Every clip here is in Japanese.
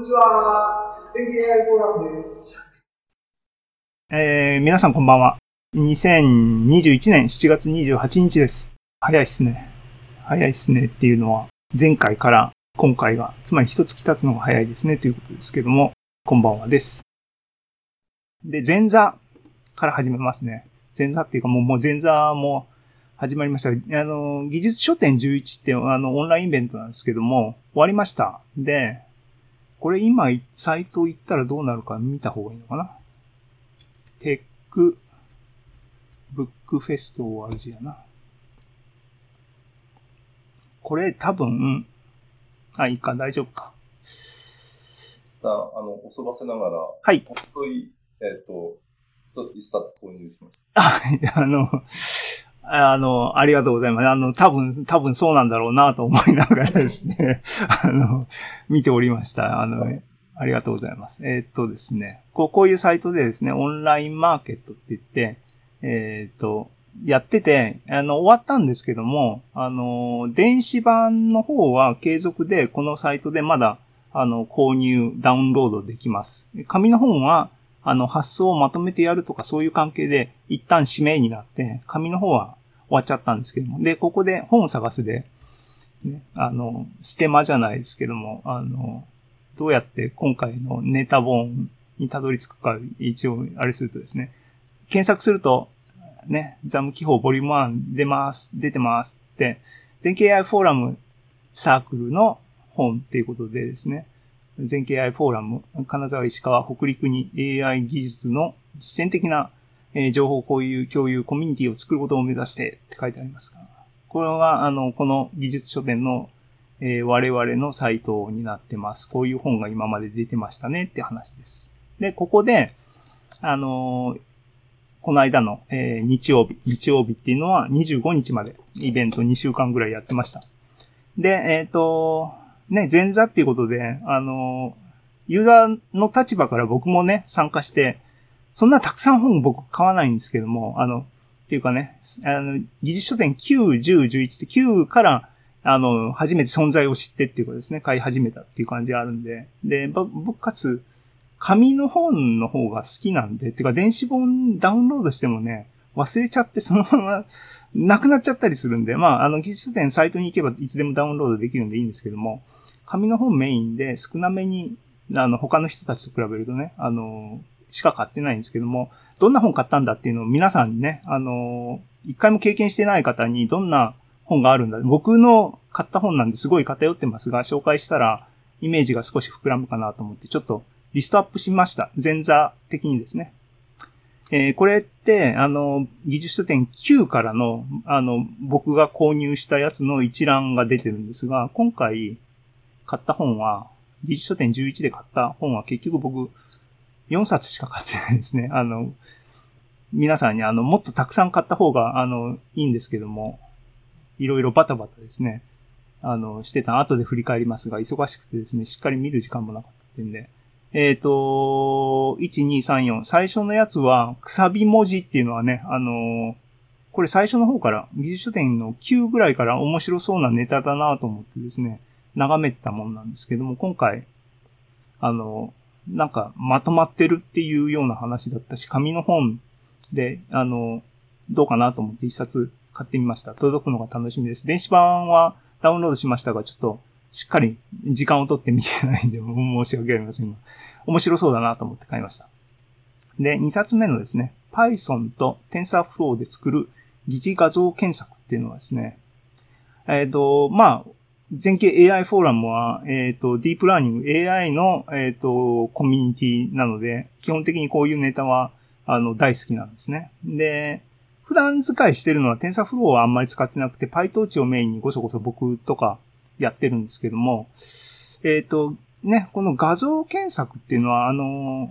にちは。天気 AI フォーラムです。えー、皆さんこんばんは。2021年7月28日です。早いっすね。早いっすねっていうのは、前回から今回が、つまり一月経つのが早いですねということですけども、こんばんはです。で、前座から始めますね。前座っていうかもう、もう前座も始まりました。あの、技術書店11ってあの、オンラインイベントなんですけども、終わりました。で、これ今、サイト行ったらどうなるか見た方がいいのかな？テックブックフェスト ORG やな。これ多分、あ、いいか、大丈夫か。さあ、あの、おそばせながら、はい。おとい、えっ、ー、と、一冊購入しました。あ、あの、あの、ありがとうございます。あの、多分、多分そうなんだろうなと思いながらですね、あの、見ておりました。あの、ありがとうございます。えー、っとですね、こう、こういうサイトでですね、オンラインマーケットって言って、えー、っと、やってて、あの、終わったんですけども、あの、電子版の方は継続で、このサイトでまだ、あの、購入、ダウンロードできます。紙の本は、あの、発送をまとめてやるとかそういう関係で、一旦指名になって、紙の方は終わっちゃったんですけども。で、ここで本を探すで、ね、あの、ステマじゃないですけども、あの、どうやって今回のネタ本にたどり着くか、一応、あれするとですね、検索すると、ね、ザム記法ボリューム1出ます、出てますって、全景 i フォーラムサークルの本っていうことでですね、全景 i フォーラム、金沢石川北陸に AI 技術の実践的なえ情報共有共有コミュニティを作ることを目指してって書いてありますが、これは、あの、この技術書店の、えー、我々のサイトになってます。こういう本が今まで出てましたねって話です。で、ここで、あの、この間の、え、日曜日、日曜日っていうのは25日までイベント2週間ぐらいやってました。で、えっ、ー、と、ね、前座っていうことで、あの、ユーザーの立場から僕もね、参加して、そんなたくさん本僕買わないんですけども、あの、っていうかね、あの、技術書店9、10、11って9から、あの、初めて存在を知ってっていうことですね、買い始めたっていう感じがあるんで、で、僕かつ、紙の本の方が好きなんで、っていうか電子本ダウンロードしてもね、忘れちゃってそのままなくなっちゃったりするんで、まあ、あの、技術書店サイトに行けばいつでもダウンロードできるんでいいんですけども、紙の本メインで少なめに、あの、他の人たちと比べるとね、あの、しか買ってないんですけども、どんな本買ったんだっていうのを皆さんにね、あの、一回も経験してない方にどんな本があるんだ。僕の買った本なんですごい偏ってますが、紹介したらイメージが少し膨らむかなと思って、ちょっとリストアップしました。前座的にですね。えー、これって、あの、技術書店9からの、あの、僕が購入したやつの一覧が出てるんですが、今回、買った本は、技術書店11で買った本は結局僕、4冊しか買ってないですね。あの、皆さんにあの、もっとたくさん買った方が、あの、いいんですけども、いろいろバタバタですね、あの、してた後で振り返りますが、忙しくてですね、しっかり見る時間もなかったってんで、えっ、ー、と、1、2、3、4。最初のやつは、くさび文字っていうのはね、あのこれ最初の方から、技術書店の9ぐらいから面白そうなネタだなと思ってですね、眺めてたもんなんですけども、今回、あの、なんかまとまってるっていうような話だったし、紙の本で、あの、どうかなと思って一冊買ってみました。届くのが楽しみです。電子版はダウンロードしましたが、ちょっとしっかり時間を取って見てないんで、申し訳ありませんが、面白そうだなと思って買いました。で、2冊目のですね、Python と TensorFlow で作る疑似画像検索っていうのはですね、えっ、ー、と、まあ、全景 AI フォーラムは、えっ、ー、と、ディープラーニング AI の、えっ、ー、と、コミュニティなので、基本的にこういうネタは、あの、大好きなんですね。で、普段使いしてるのは TensorFlow はあんまり使ってなくて、PyTorch をメインにごそごそ僕とかやってるんですけども、えっ、ー、と、ね、この画像検索っていうのは、あの、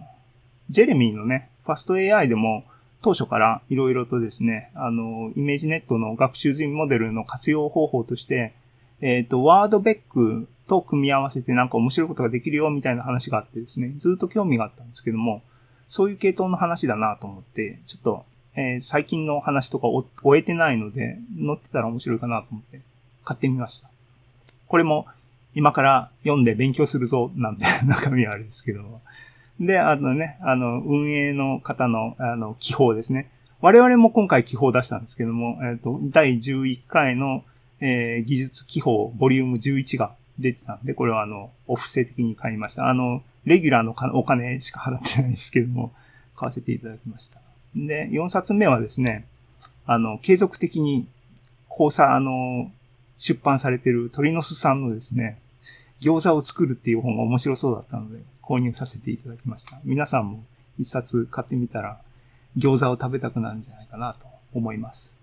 ジェレミーのね、 fast AI でも当初からいろいろとですね、あの、 ImageNet の学習済みモデルの活用方法として、えっ、ー、と、ワードベックと組み合わせてなんか面白いことができるよみたいな話があってですね、ずっと興味があったんですけども、そういう系統の話だなと思って、ちょっと、えー、最近の話とかを終えてないので、載ってたら面白いかなと思って買ってみました。これも今から読んで勉強するぞ、なんて 中身はあれですけども。で、あのね、あの、運営の方の、あの、記法ですね。我々も今回記法を出したんですけども、えっ、と、第11回の、えー技術記法ボリューム11が出てたんで、これはあの、オフセ的に買いました。あの、レギュラーのかお金しか払ってないですけども、買わせていただきました。で、4冊目はですね、あの、継続的に、交差、あの、出版されてる鳥の巣さんのですね、餃子を作るっていう本が面白そうだったので、購入させていただきました。皆さんも一冊買ってみたら、餃子を食べたくなるんじゃないかなと思います。